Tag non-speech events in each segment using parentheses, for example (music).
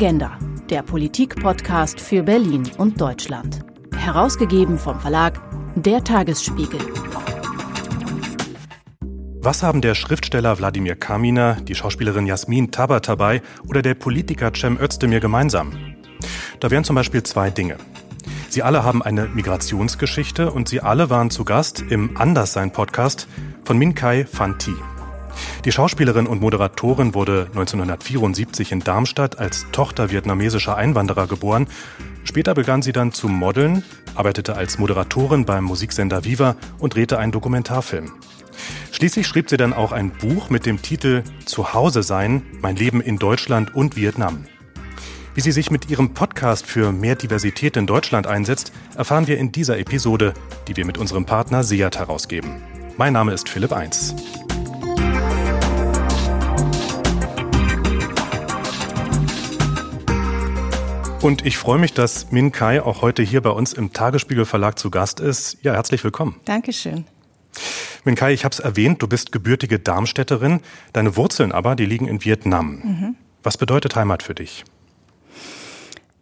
Agenda, der Politik-Podcast für Berlin und Deutschland. Herausgegeben vom Verlag Der Tagesspiegel. Was haben der Schriftsteller Wladimir Kaminer, die Schauspielerin Jasmin Tabatabai oder der Politiker Cem Özdemir gemeinsam? Da wären zum Beispiel zwei Dinge. Sie alle haben eine Migrationsgeschichte und sie alle waren zu Gast im Anderssein-Podcast von Min Kai Fanti. Die Schauspielerin und Moderatorin wurde 1974 in Darmstadt als Tochter vietnamesischer Einwanderer geboren. Später begann sie dann zu modeln, arbeitete als Moderatorin beim Musiksender Viva und drehte einen Dokumentarfilm. Schließlich schrieb sie dann auch ein Buch mit dem Titel Zuhause sein, mein Leben in Deutschland und Vietnam. Wie sie sich mit ihrem Podcast für mehr Diversität in Deutschland einsetzt, erfahren wir in dieser Episode, die wir mit unserem Partner Seat herausgeben. Mein Name ist Philipp Eins. Und ich freue mich, dass Min Kai auch heute hier bei uns im Tagesspiegel Verlag zu Gast ist. Ja, herzlich willkommen. Dankeschön. Min Kai, ich habe es erwähnt, du bist gebürtige Darmstädterin. Deine Wurzeln aber, die liegen in Vietnam. Mhm. Was bedeutet Heimat für dich?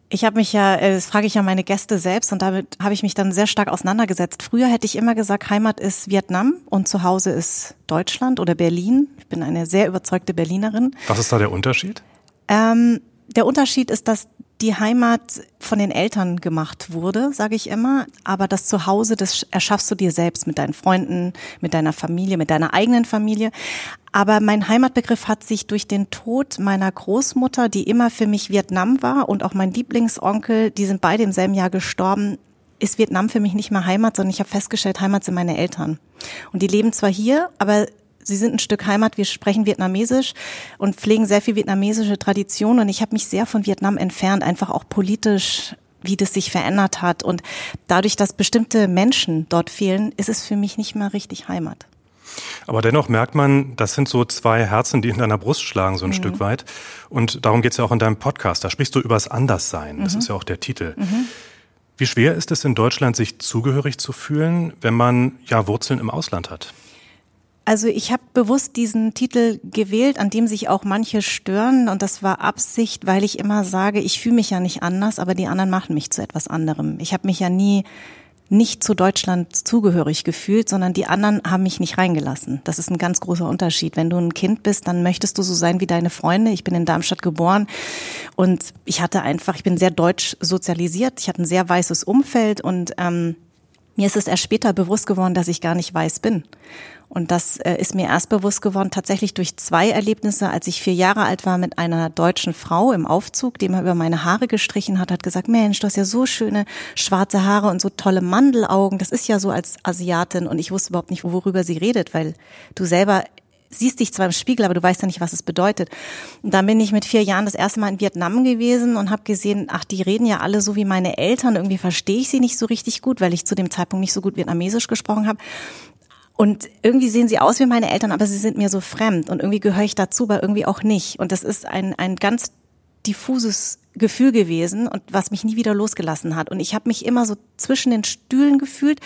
Ich habe mich ja, äh, das frage ich ja meine Gäste selbst und damit habe ich mich dann sehr stark auseinandergesetzt. Früher hätte ich immer gesagt, Heimat ist Vietnam und zu Hause ist Deutschland oder Berlin. Ich bin eine sehr überzeugte Berlinerin. Was ist da der Unterschied? Ähm, der Unterschied ist, dass die Heimat von den Eltern gemacht wurde, sage ich immer. Aber das Zuhause, das erschaffst du dir selbst mit deinen Freunden, mit deiner Familie, mit deiner eigenen Familie. Aber mein Heimatbegriff hat sich durch den Tod meiner Großmutter, die immer für mich Vietnam war, und auch mein Lieblingsonkel, die sind beide im selben Jahr gestorben, ist Vietnam für mich nicht mehr Heimat, sondern ich habe festgestellt, Heimat sind meine Eltern. Und die leben zwar hier, aber Sie sind ein Stück Heimat, wir sprechen Vietnamesisch und pflegen sehr viel vietnamesische Tradition und ich habe mich sehr von Vietnam entfernt, einfach auch politisch wie das sich verändert hat. Und dadurch, dass bestimmte Menschen dort fehlen, ist es für mich nicht mehr richtig Heimat. Aber dennoch merkt man, das sind so zwei Herzen, die in deiner Brust schlagen, so ein mhm. Stück weit. Und darum geht es ja auch in deinem Podcast. Da sprichst du übers Anderssein. Das mhm. ist ja auch der Titel. Mhm. Wie schwer ist es in Deutschland, sich zugehörig zu fühlen, wenn man ja Wurzeln im Ausland hat? Also ich habe bewusst diesen Titel gewählt, an dem sich auch manche stören und das war Absicht, weil ich immer sage, ich fühle mich ja nicht anders, aber die anderen machen mich zu etwas anderem. Ich habe mich ja nie nicht zu Deutschland zugehörig gefühlt, sondern die anderen haben mich nicht reingelassen. Das ist ein ganz großer Unterschied. Wenn du ein Kind bist, dann möchtest du so sein wie deine Freunde. Ich bin in Darmstadt geboren und ich hatte einfach, ich bin sehr deutsch sozialisiert. Ich hatte ein sehr weißes Umfeld und ähm, mir ist es erst später bewusst geworden, dass ich gar nicht weiß bin. Und das äh, ist mir erst bewusst geworden, tatsächlich durch zwei Erlebnisse. Als ich vier Jahre alt war mit einer deutschen Frau im Aufzug, die mir über meine Haare gestrichen hat, hat gesagt, Mensch, du hast ja so schöne schwarze Haare und so tolle Mandelaugen. Das ist ja so als Asiatin. Und ich wusste überhaupt nicht, worüber sie redet, weil du selber siehst dich zwar im Spiegel, aber du weißt ja nicht, was es bedeutet. Und dann bin ich mit vier Jahren das erste Mal in Vietnam gewesen und habe gesehen, ach, die reden ja alle so wie meine Eltern. Irgendwie verstehe ich sie nicht so richtig gut, weil ich zu dem Zeitpunkt nicht so gut Vietnamesisch gesprochen habe. Und irgendwie sehen sie aus wie meine Eltern, aber sie sind mir so fremd und irgendwie gehöre ich dazu, aber irgendwie auch nicht. Und das ist ein, ein ganz diffuses Gefühl gewesen und was mich nie wieder losgelassen hat. Und ich habe mich immer so zwischen den Stühlen gefühlt,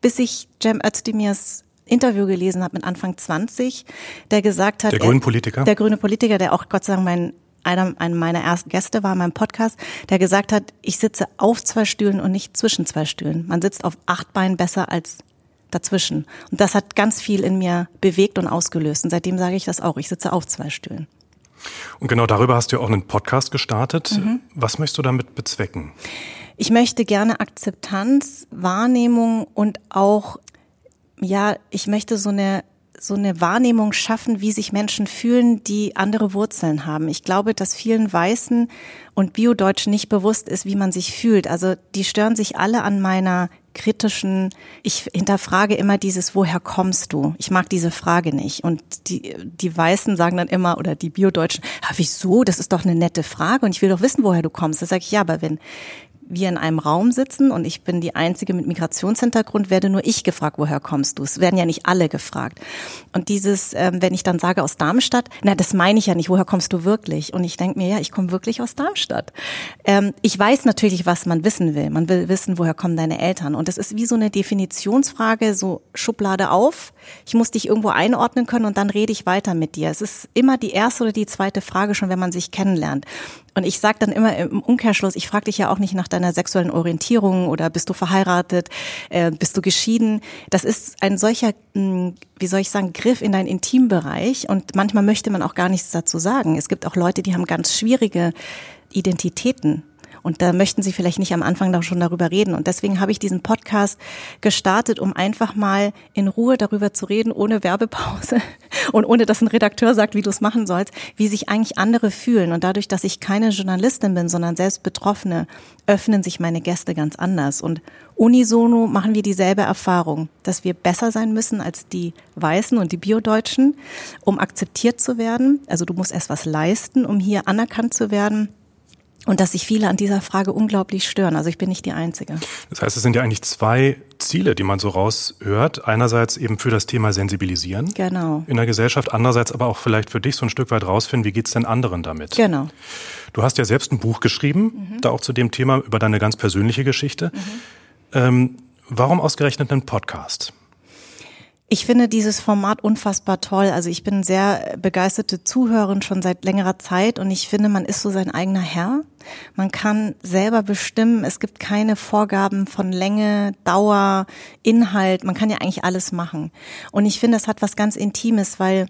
bis ich Cem Özdemirs Interview gelesen habe mit Anfang 20, der gesagt hat, der grüne Politiker, der grüne Politiker, der auch Gott sei Dank mein einer, einer meiner ersten Gäste war in meinem Podcast, der gesagt hat, ich sitze auf zwei Stühlen und nicht zwischen zwei Stühlen. Man sitzt auf acht Beinen besser als dazwischen. Und das hat ganz viel in mir bewegt und ausgelöst. Und seitdem sage ich das auch. Ich sitze auf zwei Stühlen. Und genau darüber hast du auch einen Podcast gestartet. Mhm. Was möchtest du damit bezwecken? Ich möchte gerne Akzeptanz, Wahrnehmung und auch, ja, ich möchte so eine so eine Wahrnehmung schaffen, wie sich Menschen fühlen, die andere Wurzeln haben. Ich glaube, dass vielen Weißen und Biodeutschen nicht bewusst ist, wie man sich fühlt. Also die stören sich alle an meiner kritischen, ich hinterfrage immer dieses, woher kommst du? Ich mag diese Frage nicht. Und die, die Weißen sagen dann immer, oder die Biodeutschen, ah, wieso? Das ist doch eine nette Frage und ich will doch wissen, woher du kommst. Da sage ich, ja, aber wenn wir in einem Raum sitzen und ich bin die Einzige mit Migrationshintergrund, werde nur ich gefragt, woher kommst du? Es werden ja nicht alle gefragt. Und dieses, ähm, wenn ich dann sage aus Darmstadt, na, das meine ich ja nicht, woher kommst du wirklich? Und ich denke mir, ja, ich komme wirklich aus Darmstadt. Ähm, ich weiß natürlich, was man wissen will. Man will wissen, woher kommen deine Eltern. Und das ist wie so eine Definitionsfrage, so Schublade auf. Ich muss dich irgendwo einordnen können und dann rede ich weiter mit dir. Es ist immer die erste oder die zweite Frage schon, wenn man sich kennenlernt. Und ich sage dann immer im Umkehrschluss, ich frage dich ja auch nicht nach deiner sexuellen Orientierung oder bist du verheiratet, äh, bist du geschieden. Das ist ein solcher, hm, wie soll ich sagen, Griff in deinen Intimbereich und manchmal möchte man auch gar nichts dazu sagen. Es gibt auch Leute, die haben ganz schwierige Identitäten und da möchten Sie vielleicht nicht am Anfang da schon darüber reden. Und deswegen habe ich diesen Podcast gestartet, um einfach mal in Ruhe darüber zu reden, ohne Werbepause (laughs) und ohne dass ein Redakteur sagt, wie du es machen sollst, wie sich eigentlich andere fühlen. Und dadurch, dass ich keine Journalistin bin, sondern selbst Betroffene, öffnen sich meine Gäste ganz anders. Und unisono machen wir dieselbe Erfahrung, dass wir besser sein müssen als die Weißen und die Biodeutschen, um akzeptiert zu werden. Also du musst erst was leisten, um hier anerkannt zu werden und dass sich viele an dieser Frage unglaublich stören. Also ich bin nicht die Einzige. Das heißt, es sind ja eigentlich zwei Ziele, die man so raushört. Einerseits eben für das Thema Sensibilisieren genau. in der Gesellschaft, andererseits aber auch vielleicht für dich so ein Stück weit rausfinden, wie geht's denn anderen damit? Genau. Du hast ja selbst ein Buch geschrieben, mhm. da auch zu dem Thema über deine ganz persönliche Geschichte. Mhm. Ähm, warum ausgerechnet einen Podcast? Ich finde dieses Format unfassbar toll. Also ich bin sehr begeisterte Zuhörerin schon seit längerer Zeit und ich finde, man ist so sein eigener Herr. Man kann selber bestimmen. Es gibt keine Vorgaben von Länge, Dauer, Inhalt. Man kann ja eigentlich alles machen. Und ich finde, das hat was ganz Intimes, weil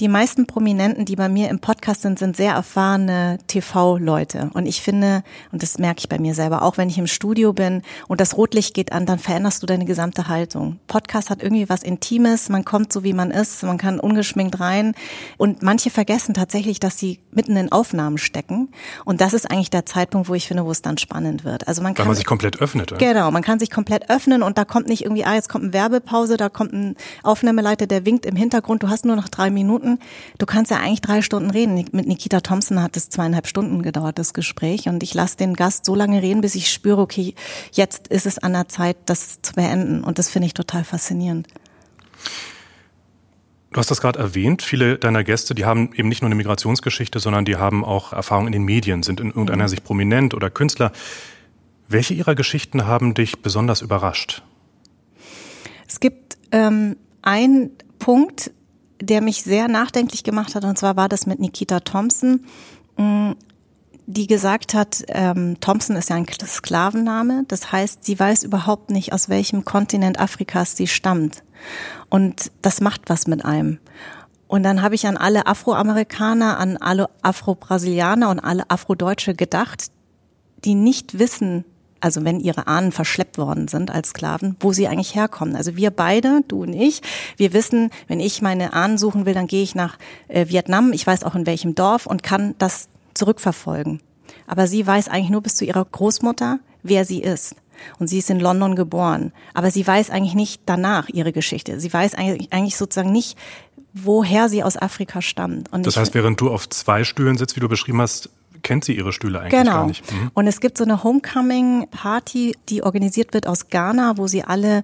die meisten Prominenten, die bei mir im Podcast sind, sind sehr erfahrene TV-Leute. Und ich finde, und das merke ich bei mir selber, auch wenn ich im Studio bin und das Rotlicht geht an, dann veränderst du deine gesamte Haltung. Podcast hat irgendwie was Intimes, man kommt so wie man ist, man kann ungeschminkt rein. Und manche vergessen tatsächlich, dass sie mitten in Aufnahmen stecken. Und das ist eigentlich der Zeitpunkt, wo ich finde, wo es dann spannend wird. Also man kann. Weil man sich komplett öffnet. Oder? Genau, man kann sich komplett öffnen und da kommt nicht irgendwie, ah, jetzt kommt eine Werbepause, da kommt ein Aufnahmeleiter, der winkt im Hintergrund, du hast nur noch drei Minuten Minuten. Du kannst ja eigentlich drei Stunden reden. Mit Nikita Thompson hat es zweieinhalb Stunden gedauert, das Gespräch. Und ich lasse den Gast so lange reden, bis ich spüre, okay, jetzt ist es an der Zeit, das zu beenden. Und das finde ich total faszinierend. Du hast das gerade erwähnt. Viele deiner Gäste, die haben eben nicht nur eine Migrationsgeschichte, sondern die haben auch Erfahrung in den Medien, sind in irgendeiner mhm. Sicht prominent oder Künstler. Welche ihrer Geschichten haben dich besonders überrascht? Es gibt ähm, einen Punkt, der mich sehr nachdenklich gemacht hat, und zwar war das mit Nikita Thompson, mm, die gesagt hat, ähm, Thompson ist ja ein Sklavenname, das heißt, sie weiß überhaupt nicht, aus welchem Kontinent Afrikas sie stammt. Und das macht was mit einem. Und dann habe ich an alle Afroamerikaner, an alle Afro-Brasilianer und alle Afrodeutsche gedacht, die nicht wissen, also wenn ihre Ahnen verschleppt worden sind als Sklaven, wo sie eigentlich herkommen. Also wir beide, du und ich, wir wissen, wenn ich meine Ahnen suchen will, dann gehe ich nach äh, Vietnam, ich weiß auch in welchem Dorf und kann das zurückverfolgen. Aber sie weiß eigentlich nur bis zu ihrer Großmutter, wer sie ist. Und sie ist in London geboren. Aber sie weiß eigentlich nicht danach ihre Geschichte. Sie weiß eigentlich, eigentlich sozusagen nicht, woher sie aus Afrika stammt. Und das heißt, während du auf zwei Stühlen sitzt, wie du beschrieben hast, kennt sie ihre Stühle eigentlich genau. gar nicht. Mhm. Und es gibt so eine Homecoming-Party, die organisiert wird aus Ghana, wo sie alle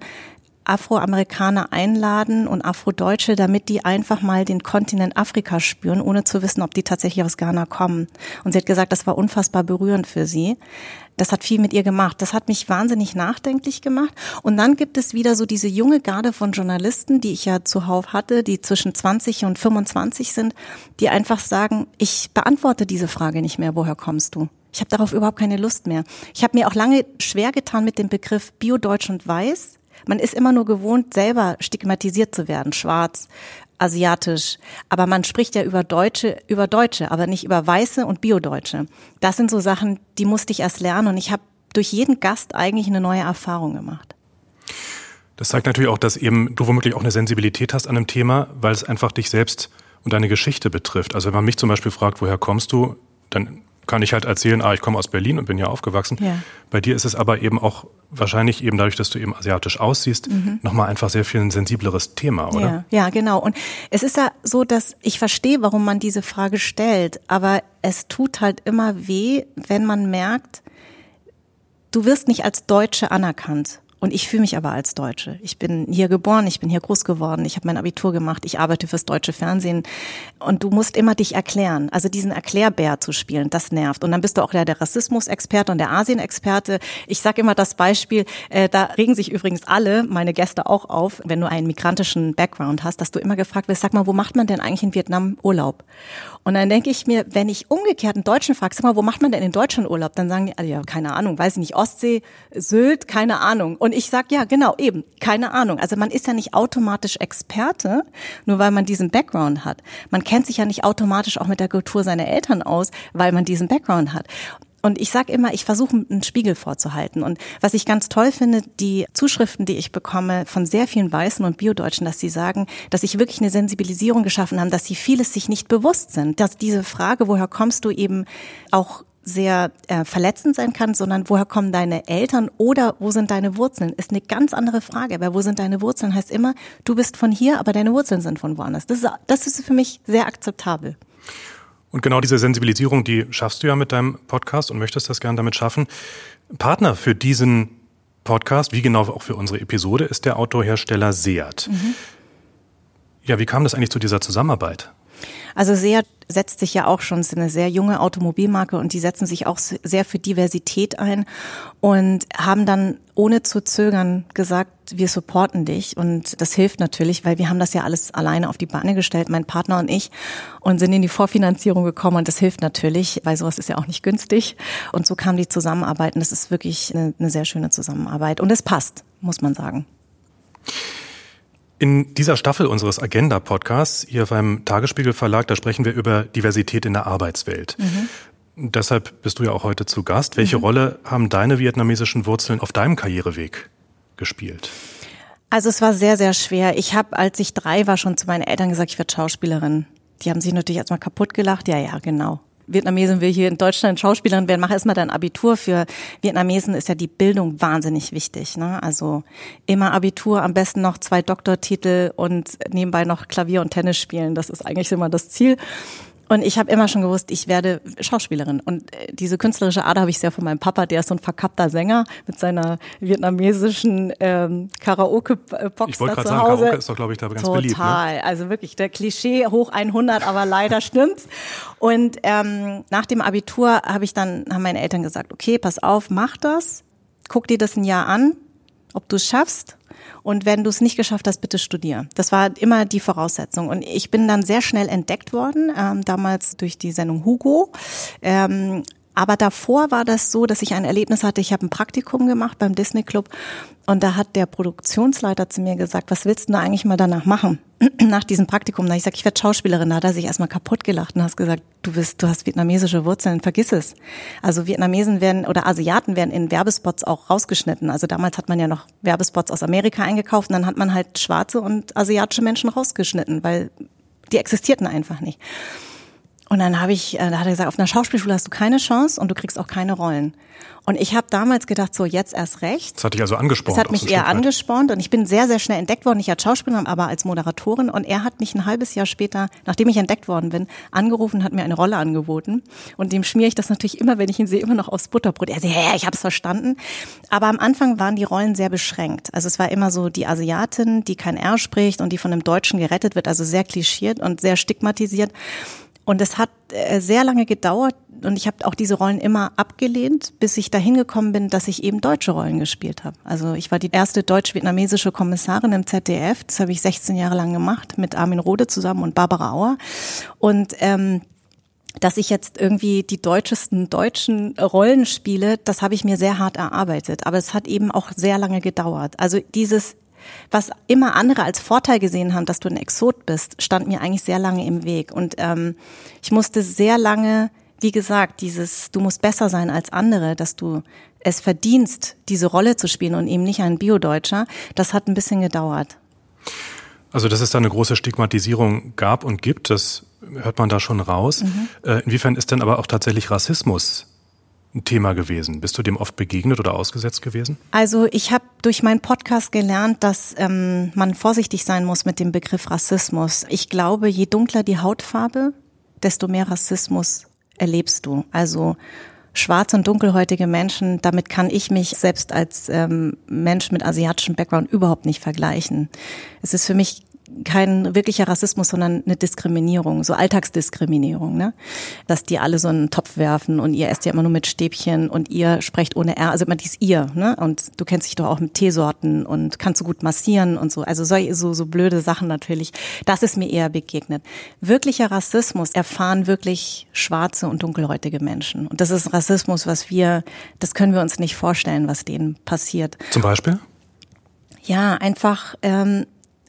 Afroamerikaner einladen und Afrodeutsche, damit die einfach mal den Kontinent Afrika spüren, ohne zu wissen, ob die tatsächlich aus Ghana kommen. Und sie hat gesagt, das war unfassbar berührend für sie. Das hat viel mit ihr gemacht. Das hat mich wahnsinnig nachdenklich gemacht. Und dann gibt es wieder so diese junge Garde von Journalisten, die ich ja zuhauf hatte, die zwischen 20 und 25 sind, die einfach sagen, ich beantworte diese Frage nicht mehr, woher kommst du? Ich habe darauf überhaupt keine Lust mehr. Ich habe mir auch lange schwer getan mit dem Begriff Biodeutsch und Weiß. Man ist immer nur gewohnt, selber stigmatisiert zu werden, schwarz, asiatisch. Aber man spricht ja über Deutsche, über Deutsche, aber nicht über Weiße und Biodeutsche. Das sind so Sachen, die musste ich erst lernen und ich habe durch jeden Gast eigentlich eine neue Erfahrung gemacht. Das zeigt natürlich auch, dass eben du womöglich auch eine Sensibilität hast an einem Thema, weil es einfach dich selbst und deine Geschichte betrifft. Also wenn man mich zum Beispiel fragt, woher kommst du, dann kann ich halt erzählen, ah, ich komme aus Berlin und bin hier aufgewachsen. Ja. Bei dir ist es aber eben auch wahrscheinlich eben dadurch, dass du eben asiatisch aussiehst, mhm. nochmal einfach sehr viel ein sensibleres Thema, oder? Ja, ja, genau. Und es ist ja so, dass ich verstehe, warum man diese Frage stellt, aber es tut halt immer weh, wenn man merkt, du wirst nicht als Deutsche anerkannt. Und ich fühle mich aber als Deutsche. Ich bin hier geboren, ich bin hier groß geworden, ich habe mein Abitur gemacht, ich arbeite fürs deutsche Fernsehen. Und du musst immer dich erklären. Also diesen Erklärbär zu spielen, das nervt. Und dann bist du auch der, der Rassismusexperte und der Asienexperte. Ich sage immer das Beispiel, äh, da regen sich übrigens alle, meine Gäste auch auf, wenn du einen migrantischen Background hast, dass du immer gefragt wirst, sag mal, wo macht man denn eigentlich in Vietnam Urlaub? Und dann denke ich mir, wenn ich umgekehrt einen Deutschen frage, sag mal, wo macht man denn in Deutschland Urlaub? Dann sagen die, ja, keine Ahnung, weiß ich nicht, Ostsee, Sylt, keine Ahnung. Und ich sag ja, genau, eben, keine Ahnung. Also man ist ja nicht automatisch Experte, nur weil man diesen Background hat. Man kennt sich ja nicht automatisch auch mit der Kultur seiner Eltern aus, weil man diesen Background hat. Und ich sage immer, ich versuche einen Spiegel vorzuhalten. Und was ich ganz toll finde, die Zuschriften, die ich bekomme von sehr vielen Weißen und Biodeutschen, dass sie sagen, dass sie wirklich eine Sensibilisierung geschaffen haben, dass sie vieles sich nicht bewusst sind. Dass diese Frage, woher kommst du eben auch sehr äh, verletzend sein kann, sondern woher kommen deine Eltern oder wo sind deine Wurzeln, ist eine ganz andere Frage. Aber wo sind deine Wurzeln heißt immer, du bist von hier, aber deine Wurzeln sind von woanders. Das ist, das ist für mich sehr akzeptabel. Und genau diese Sensibilisierung, die schaffst du ja mit deinem Podcast und möchtest das gern damit schaffen. Partner für diesen Podcast, wie genau auch für unsere Episode, ist der Autohersteller Seat. Mhm. Ja, wie kam das eigentlich zu dieser Zusammenarbeit? Also Seat setzt sich ja auch schon, es ist eine sehr junge Automobilmarke und die setzen sich auch sehr für Diversität ein und haben dann ohne zu zögern gesagt, wir supporten dich und das hilft natürlich, weil wir haben das ja alles alleine auf die Beine gestellt, mein Partner und ich und sind in die Vorfinanzierung gekommen und das hilft natürlich, weil sowas ist ja auch nicht günstig und so kam die Zusammenarbeit und das ist wirklich eine, eine sehr schöne Zusammenarbeit und es passt, muss man sagen. In dieser Staffel unseres Agenda-Podcasts hier beim Tagesspiegel Verlag, da sprechen wir über Diversität in der Arbeitswelt. Mhm. Deshalb bist du ja auch heute zu Gast. Welche mhm. Rolle haben deine vietnamesischen Wurzeln auf deinem Karriereweg gespielt? Also es war sehr, sehr schwer. Ich habe, als ich drei war, schon zu meinen Eltern gesagt, ich werde Schauspielerin. Die haben sich natürlich erstmal kaputt gelacht. Ja, ja, genau. Vietnamesen will hier in Deutschland Schauspielerin werden, mach erstmal dein Abitur. Für Vietnamesen ist ja die Bildung wahnsinnig wichtig. Ne? Also immer Abitur, am besten noch zwei Doktortitel und nebenbei noch Klavier und Tennis spielen. Das ist eigentlich immer das Ziel. Und ich habe immer schon gewusst, ich werde Schauspielerin. Und äh, diese künstlerische Ader habe ich sehr von meinem Papa, der ist so ein verkappter Sänger mit seiner vietnamesischen ähm, Karaoke-Box Ich wollte gerade sagen. Karaoke ist doch, glaube ich, da ganz Total. beliebt. Total, ne? also wirklich der Klischee hoch 100, aber leider stimmt's. Und ähm, nach dem Abitur habe ich dann, haben meine Eltern gesagt, okay, pass auf, mach das, guck dir das ein Jahr an, ob du es schaffst und wenn du es nicht geschafft hast, bitte studier. Das war immer die Voraussetzung. Und ich bin dann sehr schnell entdeckt worden, ähm, damals durch die Sendung Hugo. Ähm, aber davor war das so, dass ich ein Erlebnis hatte. Ich habe ein Praktikum gemacht beim Disney Club und da hat der Produktionsleiter zu mir gesagt, was willst du da eigentlich mal danach machen? (clears throat) Nach diesem Praktikum. Da ich gesagt, ich werde Schauspielerin. Da hat er sich erstmal kaputt gelacht und hast gesagt, du bist, du hast vietnamesische Wurzeln, vergiss es. Also Vietnamesen werden oder Asiaten werden in Werbespots auch rausgeschnitten. Also damals hat man ja noch Werbespots aus Amerika eingekauft und dann hat man halt schwarze und asiatische Menschen rausgeschnitten, weil die existierten einfach nicht. Und dann habe ich, äh, da hat er gesagt, auf einer Schauspielschule hast du keine Chance und du kriegst auch keine Rollen. Und ich habe damals gedacht, so jetzt erst recht. Das hat dich also angespornt. Das hat mich eher angespornt und ich bin sehr, sehr schnell entdeckt worden. Nicht als Schauspielerin, aber als Moderatorin. Und er hat mich ein halbes Jahr später, nachdem ich entdeckt worden bin, angerufen und hat mir eine Rolle angeboten. Und dem schmiere ich das natürlich immer, wenn ich ihn sehe, immer noch aufs Butterbrot. Er sagt, ja, ich habe es verstanden. Aber am Anfang waren die Rollen sehr beschränkt. Also es war immer so die Asiatin, die kein R spricht und die von einem Deutschen gerettet wird, also sehr klischiert und sehr stigmatisiert. Und es hat äh, sehr lange gedauert und ich habe auch diese Rollen immer abgelehnt, bis ich dahin gekommen bin, dass ich eben deutsche Rollen gespielt habe. Also ich war die erste deutsch-vietnamesische Kommissarin im ZDF. Das habe ich 16 Jahre lang gemacht mit Armin Rode zusammen und Barbara Auer. Und ähm, dass ich jetzt irgendwie die deutschesten deutschen Rollen spiele, das habe ich mir sehr hart erarbeitet. Aber es hat eben auch sehr lange gedauert. Also dieses was immer andere als Vorteil gesehen haben, dass du ein Exot bist, stand mir eigentlich sehr lange im Weg. Und ähm, ich musste sehr lange, wie gesagt, dieses, du musst besser sein als andere, dass du es verdienst, diese Rolle zu spielen und eben nicht ein Biodeutscher, das hat ein bisschen gedauert. Also, dass es da eine große Stigmatisierung gab und gibt, das hört man da schon raus. Mhm. Äh, inwiefern ist denn aber auch tatsächlich Rassismus ein Thema gewesen? Bist du dem oft begegnet oder ausgesetzt gewesen? Also ich habe durch meinen Podcast gelernt, dass ähm, man vorsichtig sein muss mit dem Begriff Rassismus. Ich glaube, je dunkler die Hautfarbe, desto mehr Rassismus erlebst du. Also schwarze und dunkelhäutige Menschen, damit kann ich mich selbst als ähm, Mensch mit asiatischem Background überhaupt nicht vergleichen. Es ist für mich kein wirklicher Rassismus, sondern eine Diskriminierung, so Alltagsdiskriminierung, ne? Dass die alle so einen Topf werfen und ihr esst ja immer nur mit Stäbchen und ihr sprecht ohne R, also immer dies ihr, ne? Und du kennst dich doch auch mit Teesorten und kannst so gut massieren und so. Also so, so, so blöde Sachen natürlich. Das ist mir eher begegnet. Wirklicher Rassismus erfahren wirklich schwarze und dunkelhäutige Menschen. Und das ist Rassismus, was wir, das können wir uns nicht vorstellen, was denen passiert. Zum Beispiel? Ja, einfach ähm,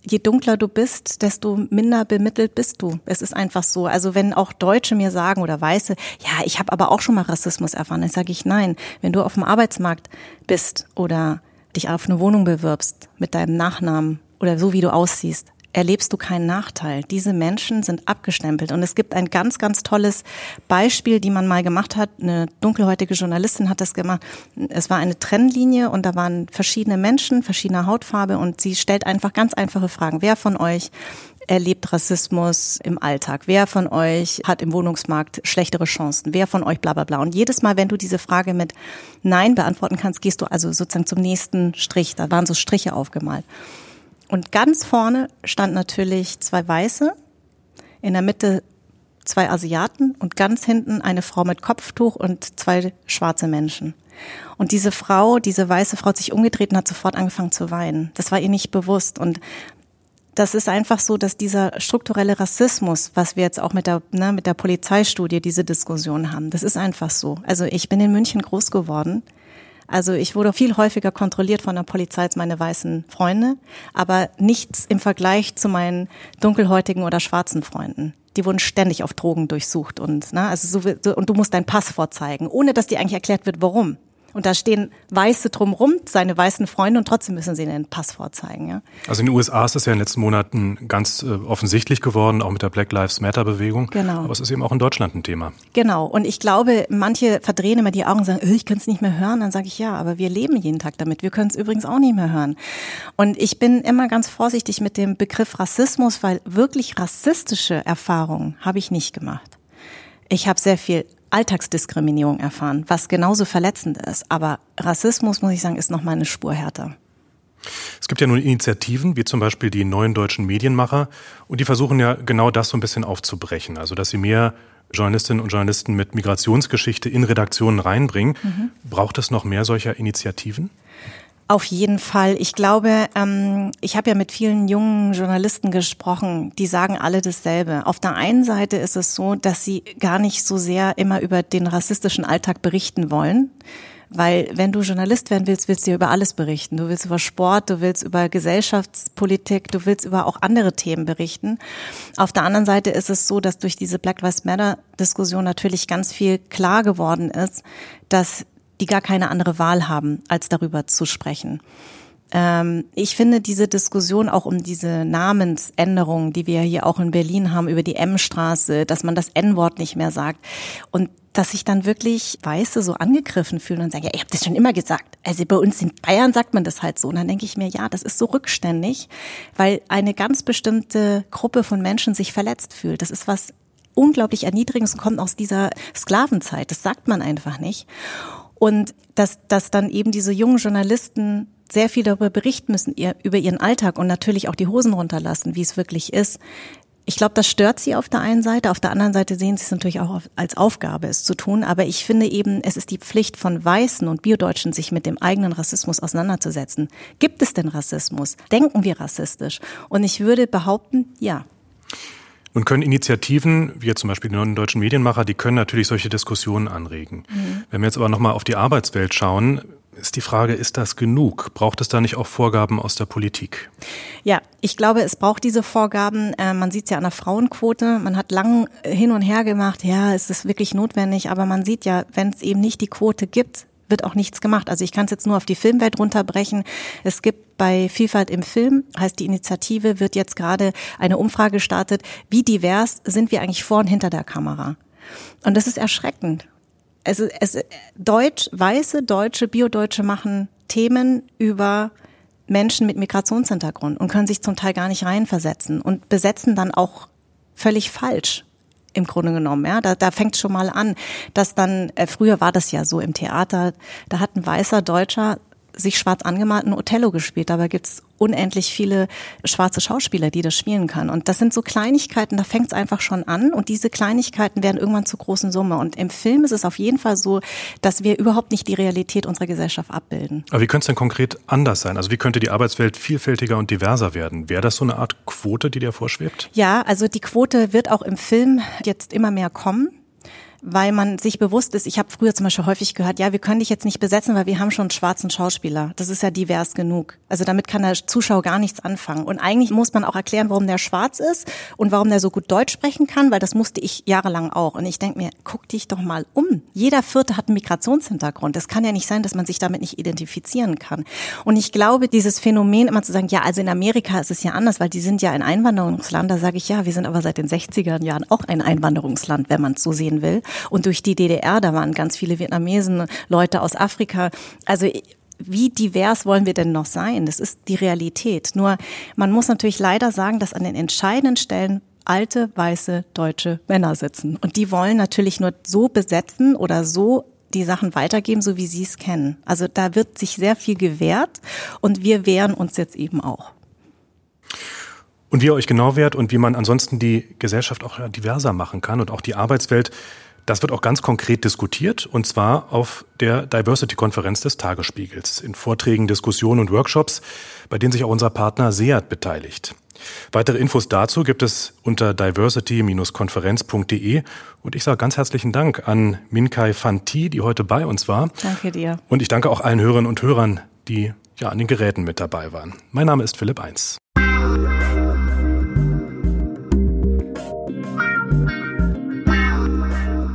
je dunkler du bist, desto minder bemittelt bist du. Es ist einfach so. Also wenn auch Deutsche mir sagen oder Weiße, ja, ich habe aber auch schon mal Rassismus erfahren, dann sage ich nein. Wenn du auf dem Arbeitsmarkt bist oder dich auf eine Wohnung bewirbst mit deinem Nachnamen oder so wie du aussiehst, erlebst du keinen Nachteil. Diese Menschen sind abgestempelt. Und es gibt ein ganz, ganz tolles Beispiel, die man mal gemacht hat. Eine dunkelhäutige Journalistin hat das gemacht. Es war eine Trennlinie und da waren verschiedene Menschen, verschiedener Hautfarbe und sie stellt einfach ganz einfache Fragen. Wer von euch erlebt Rassismus im Alltag? Wer von euch hat im Wohnungsmarkt schlechtere Chancen? Wer von euch bla bla bla? Und jedes Mal, wenn du diese Frage mit Nein beantworten kannst, gehst du also sozusagen zum nächsten Strich. Da waren so Striche aufgemalt. Und ganz vorne stand natürlich zwei Weiße, in der Mitte zwei Asiaten und ganz hinten eine Frau mit Kopftuch und zwei schwarze Menschen. Und diese Frau, diese weiße Frau hat sich umgedreht und hat sofort angefangen zu weinen. Das war ihr nicht bewusst. Und das ist einfach so, dass dieser strukturelle Rassismus, was wir jetzt auch mit der, ne, mit der Polizeistudie diese Diskussion haben, das ist einfach so. Also ich bin in München groß geworden. Also ich wurde viel häufiger kontrolliert von der Polizei als meine weißen Freunde, aber nichts im Vergleich zu meinen dunkelhäutigen oder schwarzen Freunden. Die wurden ständig auf Drogen durchsucht und ne, also so, und du musst dein Pass vorzeigen, ohne dass dir eigentlich erklärt wird, warum. Und da stehen Weiße drumrum, seine weißen Freunde, und trotzdem müssen sie den Pass vorzeigen. Ja? Also in den USA ist das ja in den letzten Monaten ganz äh, offensichtlich geworden, auch mit der Black Lives Matter Bewegung. Genau. Aber es ist eben auch in Deutschland ein Thema. Genau. Und ich glaube, manche verdrehen immer die Augen und sagen, äh, ich kann es nicht mehr hören. Dann sage ich, ja, aber wir leben jeden Tag damit. Wir können es übrigens auch nicht mehr hören. Und ich bin immer ganz vorsichtig mit dem Begriff Rassismus, weil wirklich rassistische Erfahrungen habe ich nicht gemacht. Ich habe sehr viel Alltagsdiskriminierung erfahren, was genauso verletzend ist. Aber Rassismus, muss ich sagen, ist noch mal eine Spur härter. Es gibt ja nun Initiativen, wie zum Beispiel die neuen deutschen Medienmacher, und die versuchen ja genau das so ein bisschen aufzubrechen. Also, dass sie mehr Journalistinnen und Journalisten mit Migrationsgeschichte in Redaktionen reinbringen. Mhm. Braucht es noch mehr solcher Initiativen? Auf jeden Fall. Ich glaube, ähm, ich habe ja mit vielen jungen Journalisten gesprochen, die sagen alle dasselbe. Auf der einen Seite ist es so, dass sie gar nicht so sehr immer über den rassistischen Alltag berichten wollen. Weil wenn du Journalist werden willst, willst du über alles berichten. Du willst über Sport, du willst über Gesellschaftspolitik, du willst über auch andere Themen berichten. Auf der anderen Seite ist es so, dass durch diese Black Lives Matter Diskussion natürlich ganz viel klar geworden ist, dass die gar keine andere Wahl haben, als darüber zu sprechen. Ähm, ich finde diese Diskussion auch um diese Namensänderung, die wir hier auch in Berlin haben, über die M-Straße, dass man das N-Wort nicht mehr sagt und dass sich dann wirklich Weiße so angegriffen fühlen und sagen, ja, ich habe das schon immer gesagt. Also bei uns in Bayern sagt man das halt so. Und dann denke ich mir, ja, das ist so rückständig, weil eine ganz bestimmte Gruppe von Menschen sich verletzt fühlt. Das ist was unglaublich Erniedrigendes und kommt aus dieser Sklavenzeit. Das sagt man einfach nicht. Und dass, dass dann eben diese jungen Journalisten sehr viel darüber berichten müssen, ihr, über ihren Alltag und natürlich auch die Hosen runterlassen, wie es wirklich ist. Ich glaube, das stört sie auf der einen Seite. Auf der anderen Seite sehen sie es natürlich auch als Aufgabe, es zu tun. Aber ich finde eben, es ist die Pflicht von Weißen und Biodeutschen, sich mit dem eigenen Rassismus auseinanderzusetzen. Gibt es denn Rassismus? Denken wir rassistisch? Und ich würde behaupten, ja. Nun können Initiativen, wie jetzt zum Beispiel die neuen deutschen Medienmacher, die können natürlich solche Diskussionen anregen. Mhm. Wenn wir jetzt aber nochmal auf die Arbeitswelt schauen, ist die Frage, ist das genug? Braucht es da nicht auch Vorgaben aus der Politik? Ja, ich glaube, es braucht diese Vorgaben. Äh, man sieht es ja an der Frauenquote. Man hat lang hin und her gemacht, ja, ist es wirklich notwendig? Aber man sieht ja, wenn es eben nicht die Quote gibt, wird auch nichts gemacht. Also ich kann es jetzt nur auf die Filmwelt runterbrechen. Es gibt bei Vielfalt im Film, heißt die Initiative, wird jetzt gerade eine Umfrage gestartet, wie divers sind wir eigentlich vor und hinter der Kamera. Und das ist erschreckend. Es, es, Deutsch, weiße Deutsche, Biodeutsche machen Themen über Menschen mit Migrationshintergrund und können sich zum Teil gar nicht reinversetzen und besetzen dann auch völlig falsch im Grunde genommen. Ja, da, da fängt schon mal an, dass dann äh, früher war das ja so im Theater, da hat ein weißer Deutscher sich schwarz angemalt ein Othello gespielt. Dabei gibt's unendlich viele schwarze Schauspieler, die das spielen können. Und das sind so Kleinigkeiten, da fängt's einfach schon an. Und diese Kleinigkeiten werden irgendwann zur großen Summe. Und im Film ist es auf jeden Fall so, dass wir überhaupt nicht die Realität unserer Gesellschaft abbilden. Aber wie könnte es denn konkret anders sein? Also wie könnte die Arbeitswelt vielfältiger und diverser werden? Wäre das so eine Art Quote, die dir vorschwebt? Ja, also die Quote wird auch im Film jetzt immer mehr kommen weil man sich bewusst ist, ich habe früher zum Beispiel häufig gehört, ja, wir können dich jetzt nicht besetzen, weil wir haben schon einen schwarzen Schauspieler. Das ist ja divers genug. Also damit kann der Zuschauer gar nichts anfangen. Und eigentlich muss man auch erklären, warum der schwarz ist und warum der so gut Deutsch sprechen kann, weil das musste ich jahrelang auch. Und ich denke mir, guck dich doch mal um. Jeder Vierte hat einen Migrationshintergrund. Es kann ja nicht sein, dass man sich damit nicht identifizieren kann. Und ich glaube, dieses Phänomen immer zu sagen, ja, also in Amerika ist es ja anders, weil die sind ja ein Einwanderungsland. Da sage ich, ja, wir sind aber seit den 60er Jahren auch ein Einwanderungsland, wenn man es so sehen will. Und durch die DDR, da waren ganz viele Vietnamesen, Leute aus Afrika. Also wie divers wollen wir denn noch sein? Das ist die Realität. Nur man muss natürlich leider sagen, dass an den entscheidenden Stellen alte, weiße, deutsche Männer sitzen. Und die wollen natürlich nur so besetzen oder so die Sachen weitergeben, so wie sie es kennen. Also da wird sich sehr viel gewehrt und wir wehren uns jetzt eben auch. Und wie ihr euch genau wehrt und wie man ansonsten die Gesellschaft auch diverser machen kann und auch die Arbeitswelt, das wird auch ganz konkret diskutiert, und zwar auf der Diversity-Konferenz des Tagesspiegels, in Vorträgen, Diskussionen und Workshops, bei denen sich auch unser Partner SEAT beteiligt. Weitere Infos dazu gibt es unter diversity-konferenz.de und ich sage ganz herzlichen Dank an Minkai Fanti, die heute bei uns war. Danke dir. Und ich danke auch allen Hörerinnen und Hörern, die ja an den Geräten mit dabei waren. Mein Name ist Philipp Eins.